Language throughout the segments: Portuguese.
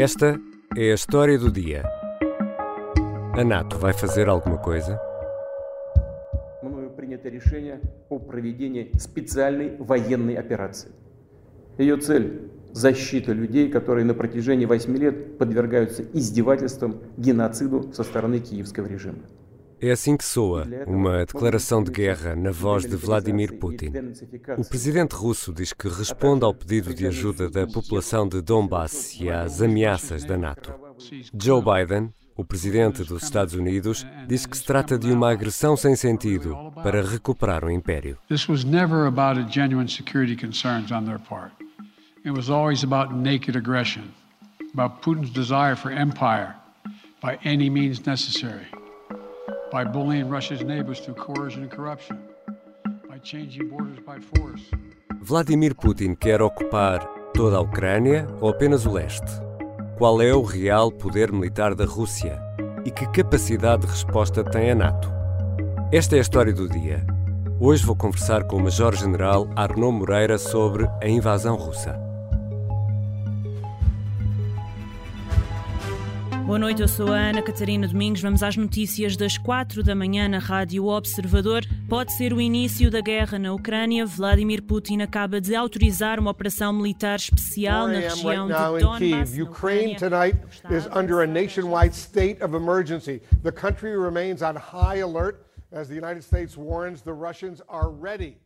Esta é a história do dia. A НАТО vai fazer alguma coisa? принято решение о проведении специальной военной операции. Ее цель – защита людей, которые на протяжении 8 лет подвергаются издевательствам, геноциду со стороны киевского режима. É assim que soa uma declaração de guerra na voz de Vladimir Putin. O presidente russo diz que responde ao pedido de ajuda da população de Donbass e às ameaças da NATO. Joe Biden, o presidente dos Estados Unidos, diz que se trata de uma agressão sem sentido para recuperar o império. By any means necessary, by bullying Russia's neighbors through coercion and corruption, by changing borders by force. Vladimir Putin quer ocupar toda a Ucrânia ou apenas o leste? Qual é o real poder militar da Rússia? E que capacidade de resposta tem a NATO? Esta é a história do dia. Hoje vou conversar com o Major-General Arnaud Moreira sobre a invasão russa. Boa noite, eu sou a Ana Catarina Domingos. Vamos às notícias das quatro da manhã na Rádio Observador. Pode ser o início da guerra na Ucrânia. Vladimir Putin acaba de autorizar uma operação militar especial na região de in Donbass. Na Ukraine tonight is under a nationwide state of emergency. The country remains on high alert as the United States warns the Russians are ready.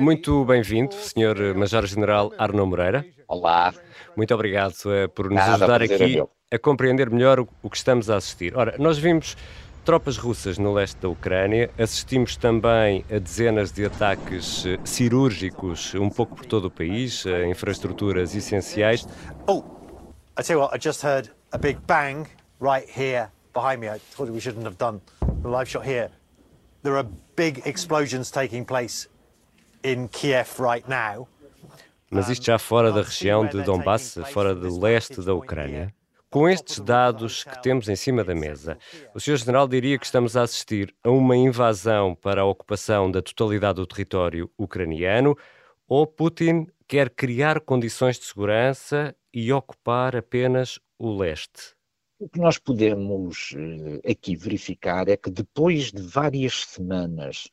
Muito bem-vindo, Sr. Major-General Arnaud Moreira. Olá, Muito obragado eh, por nos Nada, ajudar é aqui. A compreender melhor o, o que estamos a assistir. Ora, nós vimos tropas russas no leste da Ucrânia, assistimos também a dezenas de ataques eh, cirúrgicos um pouco por todo o país, a infraestruturas essenciais. Oh, I tell you what, I just heard a big bang right here behind me. I told you we shouldn't have done the live shot here. There are big explosions taking place in Kiev right now. Mas isto já fora da região de Donbass, fora do leste da Ucrânia. Com estes dados que temos em cima da mesa, o Sr. General diria que estamos a assistir a uma invasão para a ocupação da totalidade do território ucraniano ou Putin quer criar condições de segurança e ocupar apenas o leste? o que nós podemos eh, aqui verificar é que depois de várias semanas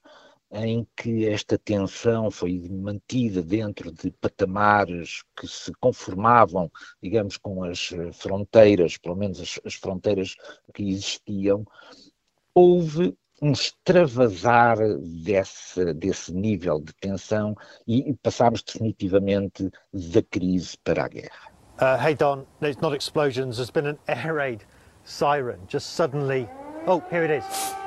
em que esta tensão foi mantida dentro de patamares que se conformavam, digamos, com as eh, fronteiras, pelo menos as, as fronteiras que existiam, houve um extravasar desse, desse nível de tensão e, passámos definitivamente da crise para a guerra. Uh, hey Don, it's not explosions. There's been an air raid siren. Just suddenly. Oh, here it is.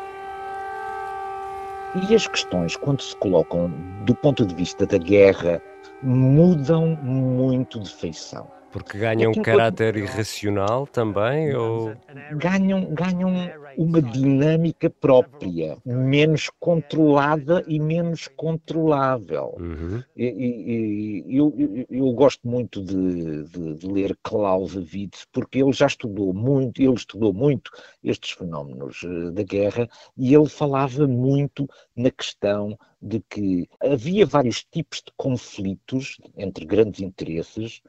E as questões, quando se colocam do ponto de vista da guerra, mudam muito de feição. Porque ganham Aquilo que- caráter irracional também? Ou... Ganham, ganham uma dinâmica própria, menos controlada e menos controlável. Uhum. E, e- e eu, eu- eu gosto muito de, de- de ler Clausewitz, porque ele já estudou muito, ele estudou muito estes fenómenos eh, da guerra e ele falava muito na questão de que havia vários tipos de conflitos entre grandes interesses,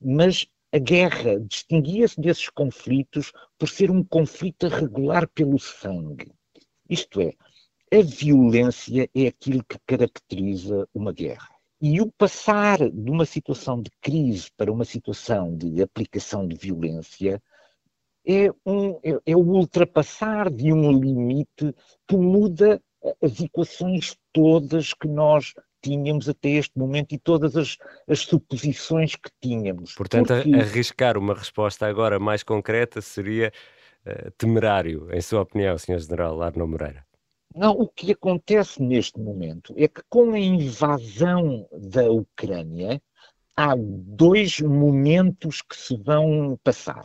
mas a guerra distinguia-se desses conflitos por ser um conflito a regular pelo sangue. Isto é, a violência é aquilo que caracteriza uma guerra. E o passar de uma situação de crise para uma situação de aplicação de violência é, um, é, é o ultrapassar de um limite que muda as equações todas que nós tínhamos até este momento e todas as, as suposições que tínhamos. Portanto, Porque- arriscar uma resposta agora mais concreta seria eh, temerário, em sua opinião, Sr. General Arno Moreira. Não, o que acontece neste momento é que com a invasão da Ucrânia há dois momentos que se vão passar.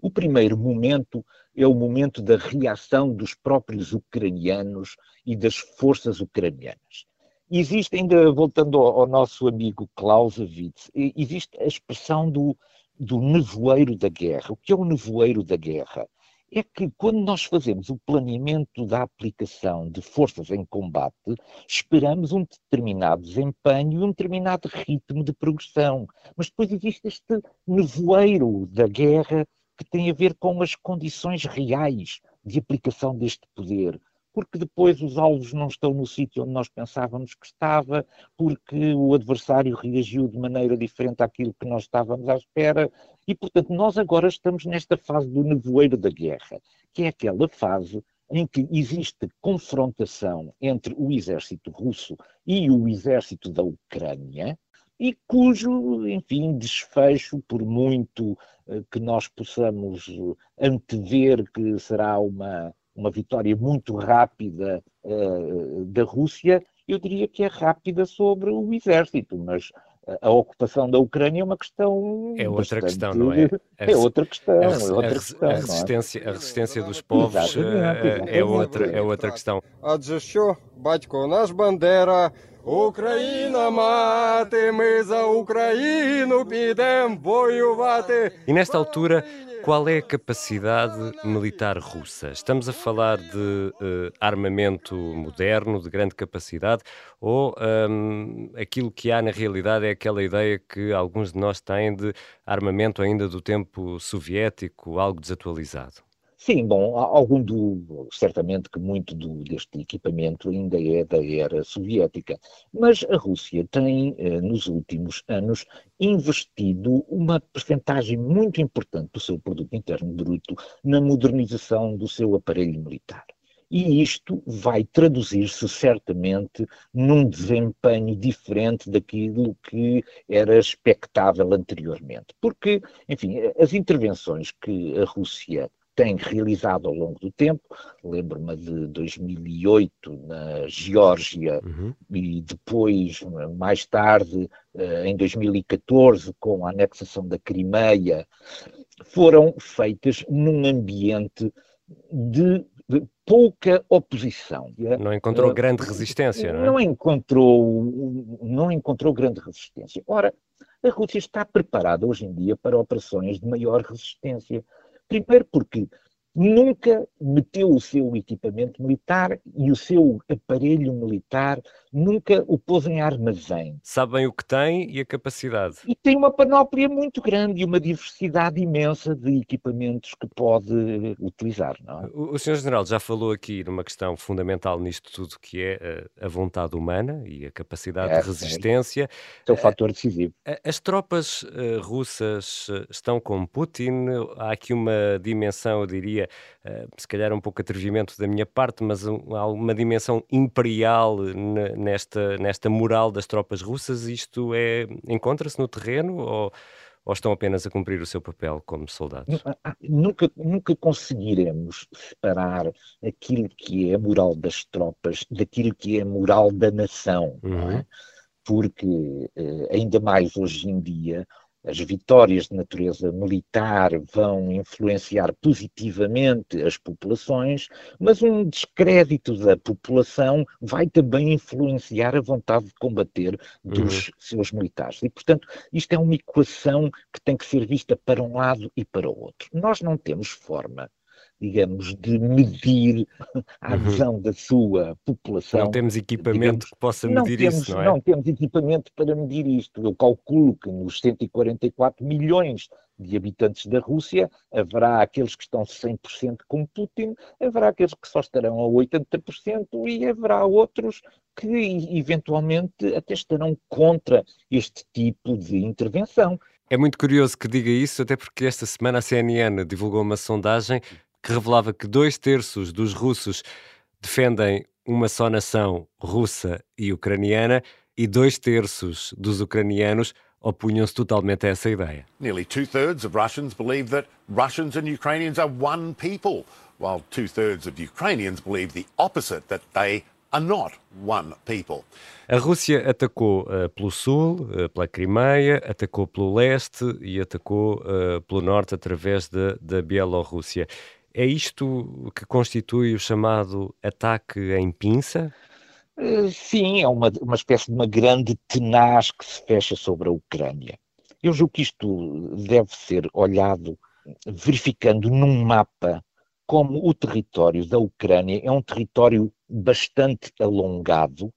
O primeiro momento é o momento da reação dos próprios ucranianos e das forças ucranianas. Existe, ainda voltando ao, ao nosso amigo Clausewitz, existe a expressão do, do nevoeiro da guerra. O que é o nevoeiro da guerra? é que quando nós fazemos o planeamento da aplicação de forças em combate, esperamos um determinado desempenho e um determinado ritmo de progressão. Mas depois existe este nevoeiro da guerra que tem a ver com as condições reais de aplicação deste poder porque depois os alvos não estão no sítio onde nós pensávamos que estava, porque o adversário reagiu de maneira diferente àquilo que nós estávamos à espera, e portanto nós agora estamos nesta fase do nevoeiro da guerra, que é aquela fase em que existe confrontação entre o exército russo e o exército da Ucrânia, e cujo, enfim, desfecho, por muito uh, que nós possamos antever que será uma uma vitória muito rápida uh, da Rússia, eu diria que é rápida sobre o exército, mas a ocupação da Ucrânia é uma questão. É outra bastante... questão, não é? A, é outra questão. A, é outra questão, a resistência, é? a resistência dos povos exatamente, exatamente. Eh, é, outra, é outra questão. Адже що, батько наш Бандера, Україна мати, ми за Україну підемо воювати. E nesta altura qual é a capacidade militar russa? Estamos a falar de uh, armamento moderno, de grande capacidade, ou um, aquilo que há na realidade é aquela ideia que alguns de nós têm de armamento ainda do tempo soviético, algo desatualizado? Sim, bom, algum do, certamente que muito do, deste equipamento ainda é da era soviética, mas a Rússia tem, eh, nos últimos anos, investido uma percentagem muito importante do seu produto interno bruto na modernização do seu aparelho militar. E isto vai traduzir-se certamente num desempenho diferente daquilo que era expectável anteriormente. Porque, enfim, as intervenções que a Rússia tem realizado ao longo do tempo. Lembro-me de 2008 na Geórgia uhum. e depois, mais tarde, eh, em 2014, com a anexação da Crimeia, foram feitas num ambiente de, de pouca oposição. Não encontrou uh, grande resistência, não é? Não encontrou, não encontrou grande resistência. Ora, a Rússia está preparada hoje em dia para operações de maior resistência. Primeiro porque nunca meteu o seu equipamento militar e o seu aparelho militar, nunca o pôs em armazém. Sabem o que tem e a capacidade. E tem uma panóplia muito grande e uma diversidade imensa de equipamentos que pode utilizar. Não é? o, o Sr. General já falou aqui numa questão fundamental nisto tudo, que é a, eh, a vontade humana e a capacidade é, de resistência. É o fator decisivo. As tropas uh, russas estão com Putin, há aqui uma dimensão, eu diria, diria, uh, se calhar um pouco atrevimento da minha parte, mas há uma dimensão imperial nesta, nesta moral das tropas russas. Isto é encontra-se no terreno ou, ou estão apenas a cumprir o seu papel como soldados? Nunca, nunca conseguiremos separar aquilo que é a moral das tropas daquilo que é a moral da nação, uhum. não é? Uhum. Porque, eh, ainda mais hoje em dia, as vitórias de natureza militar vão influenciar positivamente as populações, mas um descrédito da população vai também influenciar a vontade de combater dos uhum. seus militares. E, portanto, isto é uma equação que tem que ser vista para um lado e para o outro. Nós não temos forma digamos, de medir a uhum. adesão uhum. da sua população. Não temos equipamento digamos, que possa medir temos, isso, não é? Não temos equipamento para medir isto. Eu calculo que nos 144 milhões de habitantes da Rússia, haverá aqueles que estão 100% com Putin, haverá aqueles que só estarão a 80% e haverá outros que eventualmente até estarão contra este tipo de intervenção. É muito curioso que diga isso, até porque esta semana a CNN divulgou uma sondagem que revelava que dois terços dos russos defendem uma só nação russa e ucraniana e dois terços dos ucranianos opunham-se totalmente a essa ideia. Nearly two-thirds of Russians believe that Russians and Ukrainians are one people, while two-thirds of Ukrainians believe the opposite, that they are not one people. A Rússia atacou uh, pelo sul, uh, pela Crimeia, atacou pelo leste e atacou uh, pelo norte através da Bielorrússia. É isto que constitui o chamado ataque em pinça? Eh, sim, é uma, uma espécie de uma grande tenaz que se fecha sobre a Ucrânia. Eu julgo que isto deve ser olhado verificando num mapa como o território da Ucrânia é um território bastante alongado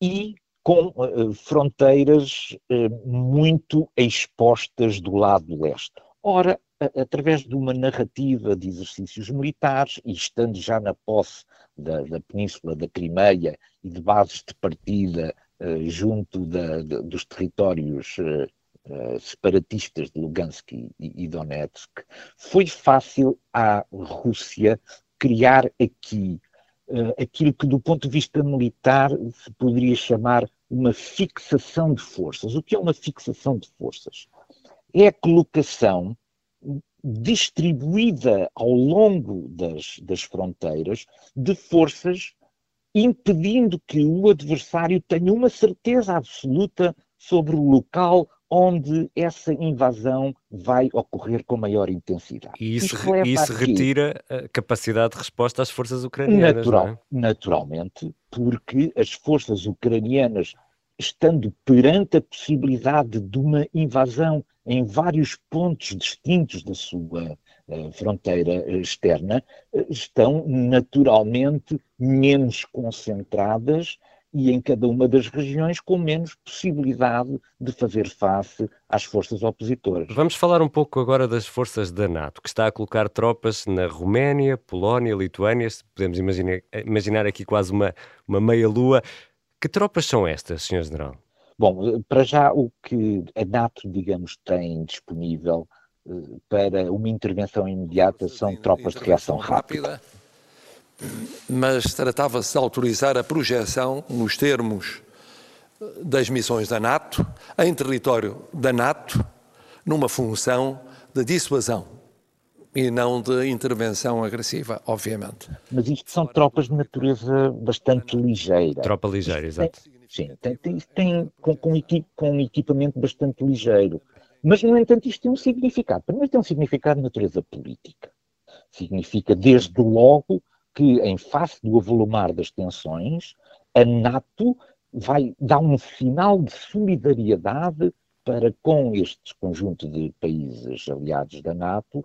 e com uh, fronteiras uh, muito expostas do lado leste. Ora, através de uma narrativa de exercícios militares, e estando já na posse da, da Península da Crimeia e de bases de partida uh, junto da, de, dos territórios separatistas de Lugansk e, e Donetsk, foi fácil à Rússia criar aqui uh, aquilo que, do ponto de vista militar, se poderia chamar uma fixação de forças. O que é uma fixação de forças? É a colocação distribuída ao longo das, das fronteiras de forças impedindo que o adversário tenha uma certeza absoluta sobre o local onde essa invasão vai ocorrer com maior intensidade. E isso, isso retira a capacidade de resposta às forças ucranianas, Natural, é? Naturalmente, porque as forças ucranianas, estando perante a possibilidade de uma invasão em vários pontos distintos da sua uh, fronteira externa, uh, estão naturalmente menos concentradas e em cada uma das regiões com menos possibilidade de fazer face às forças opositoras. Vamos falar um pouco agora das forças da NATO, que está a colocar tropas na Roménia, Polónia, Lituânia, podemos imaginar, imaginar aqui quase uma, uma meia-lua. Que tropas são estas, Sr. General? Bom, para já o que a NATO, digamos, tem disponível eh, para uma intervenção imediata são tropas de reação rápida mas tratava-se de autorizar a projeção nos termos das missões da NATO, em território da NATO, numa função de dissuasão e não de intervenção agressiva, obviamente. Mas isto são tropas de natureza bastante ligeira. Tropa ligeira, exato. Sim, tem, tem, tem com, com, com equipamento bastante ligeiro. Mas, no entanto, isto tem um significado. Primeiro tem um significado de natureza política. Significa, desde logo, que, em face do avolumar das tensões, a NATO vai dar um sinal de solidariedade para com este conjunto de países aliados da NATO,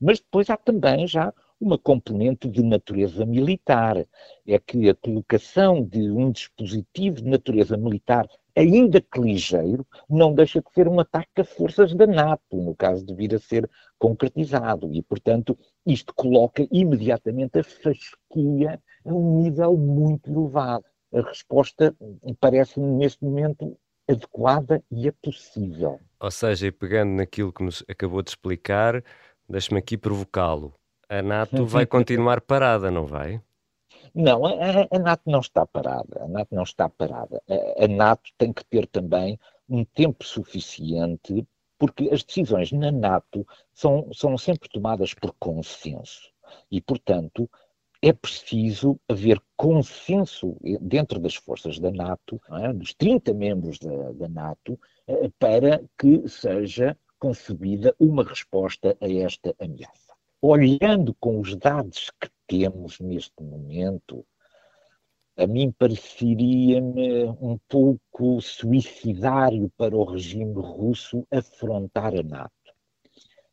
mas depois há também já uma componente de natureza militar. É que a colocação de um dispositivo de natureza militar, ainda que ligeiro, não deixa de ser um ataque a forças da NATO, no caso de vir a ser concretizado. E, portanto, isto coloca imediatamente a fasquia a um nível muito elevado. A resposta parece-me, neste momento, adequada e é possível. Ou seja, e pegando naquilo que nos acabou de explicar, deixe-me aqui provocá-lo. A NATO vai continuar parada, não vai? Não, a, a, NATO não está parada. A NATO não está parada. A, a NATO tem que ter também um tempo suficiente porque as decisões na NATO são, são sempre tomadas por consenso e, portanto, é preciso haver consenso dentro das forças da NATO, é? dos 30 membros da, da NATO, eh, para que seja concebida uma resposta a esta ameaça. Olhando com os dados que temos neste momento, a mim pareceria-me um pouco suicidário para o regime russo afrontar a NATO.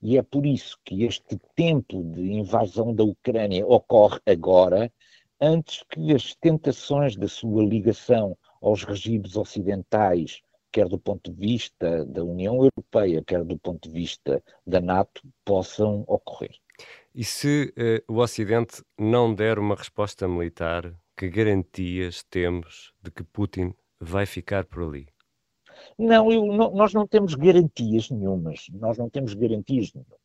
E é por isso que este tempo de invasão da Ucrânia ocorre agora, antes que as tentações da sua ligação aos regimes ocidentais, quer do ponto de vista da União Europeia, quer do ponto de vista da NATO, possam ocorrer. E se uh, o Ocidente não der uma resposta militar que garantias temos de que Putin vai ficar por ali? Não, eu, não, nós não temos garantias nenhumas. Nós não temos garantias nenhumas.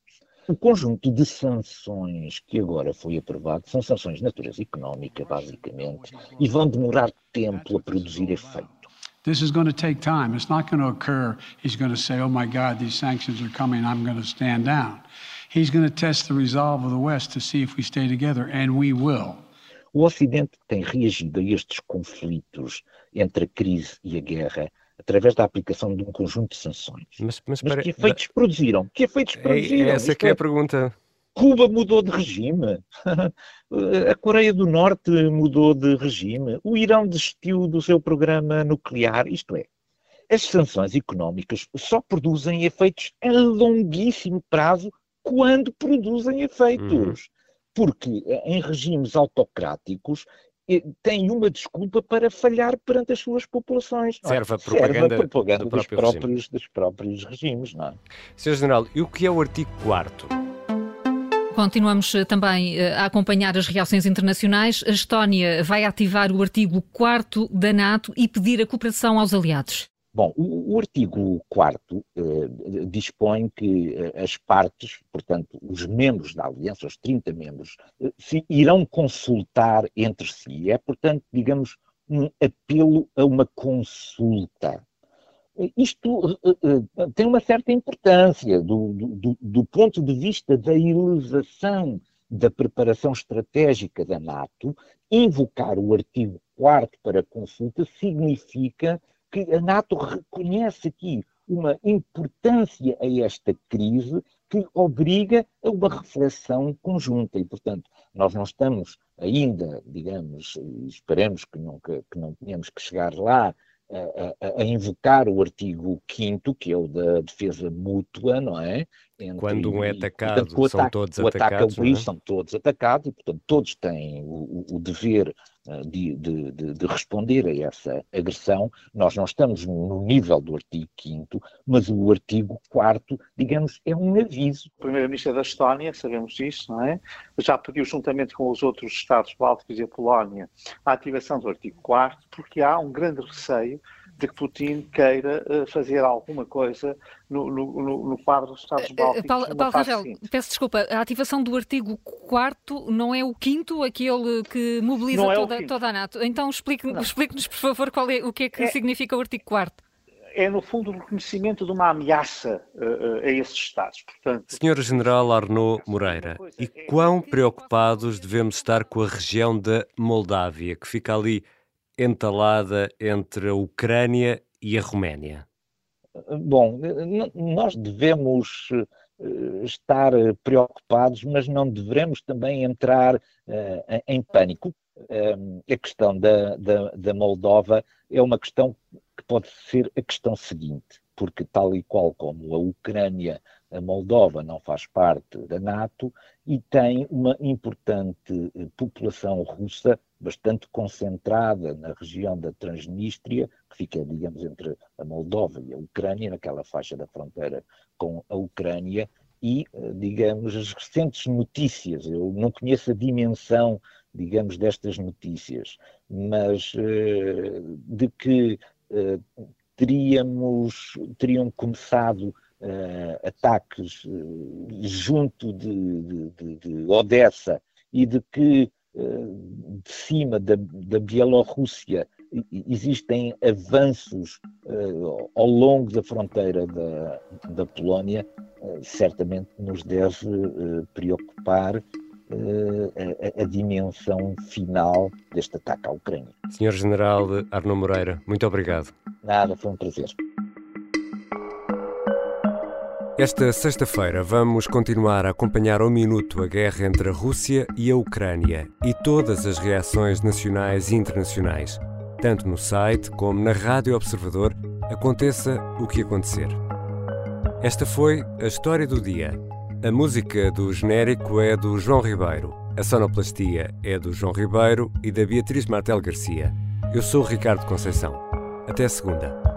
O conjunto de sanções que agora foi aprovado são sanções de natureza económica, basicamente, e vão demorar tempo a produzir efeito. This is going to take time. It's not going to occur. He's going to say, oh my God, these sanctions are coming, I'm going to stand down. He's going to test the resolve of the West to see if we stay together, and we will. O Ocidente tem reagido a estes conflitos entre a crise e a guerra através da aplicação de um conjunto de sanções. Mas, mas, mas que efeitos da... produziram? Que efeitos é, produziram? É, essa é a pergunta. Cuba mudou de regime, a Coreia do Norte mudou de regime, o Irão desistiu do seu programa nuclear, isto é, as sanções económicas só produzem efeitos a longuíssimo prazo quando produzem efeitos. Uhum. porque em regimes autocráticos tem uma desculpa para falhar perante as suas populações. É? Serve a propaganda, Serve a propaganda dos, próprios, dos próprios regimes. Não é? Sr. General, e o que é o artigo 4 Continuamos eh, também eh, a acompanhar as reações internacionais. A Estónia vai ativar o artigo 4 da NATO e pedir a cooperação aos aliados. Bom, o, o artigo 4 eh, dispõe que eh, as partes, portanto, os membros da aliança, os 30 membros, eh, se irão consultar entre si. É, portanto, digamos, um apelo a uma consulta. Isto eh, tem uma certa importância do, do, do ponto de vista da elevação da preparação estratégica da NATO. Invocar o artigo 4 para consulta significa que a NATO reconhece aqui uma importância a esta crise que obriga a uma reflexão conjunta e, portanto, nós não estamos ainda, digamos, esperemos que, nunca, que não tenhamos que chegar lá a, a, a, invocar o artigo 5 que é o da defesa mútua, não é? Entre, Quando um é atacado, e, portanto, são ataque, todos atacados. O ataque é? são todos atacados e, portanto, todos têm o, o, o dever uh, de, de, de, de, responder a essa agressão. Nós não estamos no nível do artigo 5 mas o artigo 4 digamos, é um aviso. O primeiro-ministro da Estónia, sabemos isso, não é? Já pediu, juntamente com os outros Estados bálticos e a Polónia, a ativação do artigo 4 porque há um grande receio de que Putin queira uh, fazer alguma coisa no, no, no, quadro dos Estados eh, eh, Bálticos. Paulo, Paulo Rangel, peço desculpa, a ativação do artigo 4 não é o quinto, aquele que mobiliza é toda, toda, a NATO. Então explique-nos, explique por favor, qual é, o que é que é, significa o artigo 4 é, no fundo, o reconhecimento de uma ameaça uh, a esses Estados. Portanto, Senhor General Arnaud Moreira, e quão preocupados devemos estar com a região da Moldávia, que fica ali entalada entre a Ucrânia e a Roménia? Bom, nós devemos eh, estar preocupados, mas não devemos também entrar uh, em pânico. Uh, a questão da, da, da, Moldova é uma questão que pode ser a questão seguinte, porque tal e qual como a Ucrânia, a Moldova não faz parte da NATO e tem uma importante população russa bastante concentrada na região da Transnistria, que fica, digamos, entre a Moldova e a Ucrânia, naquela faixa da fronteira com a Ucrânia, e, eh, digamos, as recentes notícias. Eu não conheço a dimensão, digamos, destas notícias, mas eh, de que eh, teríamos, teriam começado ataques junto de, de, de Odessa e de que de cima da, da Bielorrússia existem avanços uh, ao longo da fronteira da, da Polónia, uh, certamente nos deve uh, preocupar a, a, dimensão final deste ataque à Ucrânia. Senhor General Arno Moreira, muito obrigado. Nada, foi um prazer. Esta sexta-feira vamos continuar a acompanhar ao minuto a guerra entre a Rússia e a Ucrânia e todas as reações nacionais e internacionais. Tanto no site como na Rádio Observador, aconteça o que acontecer. Esta foi a história do dia. A música do genérico é do João Ribeiro, a sonoplastia é do João Ribeiro e da Beatriz Martel Garcia. Eu sou Ricardo Conceição. Até segunda.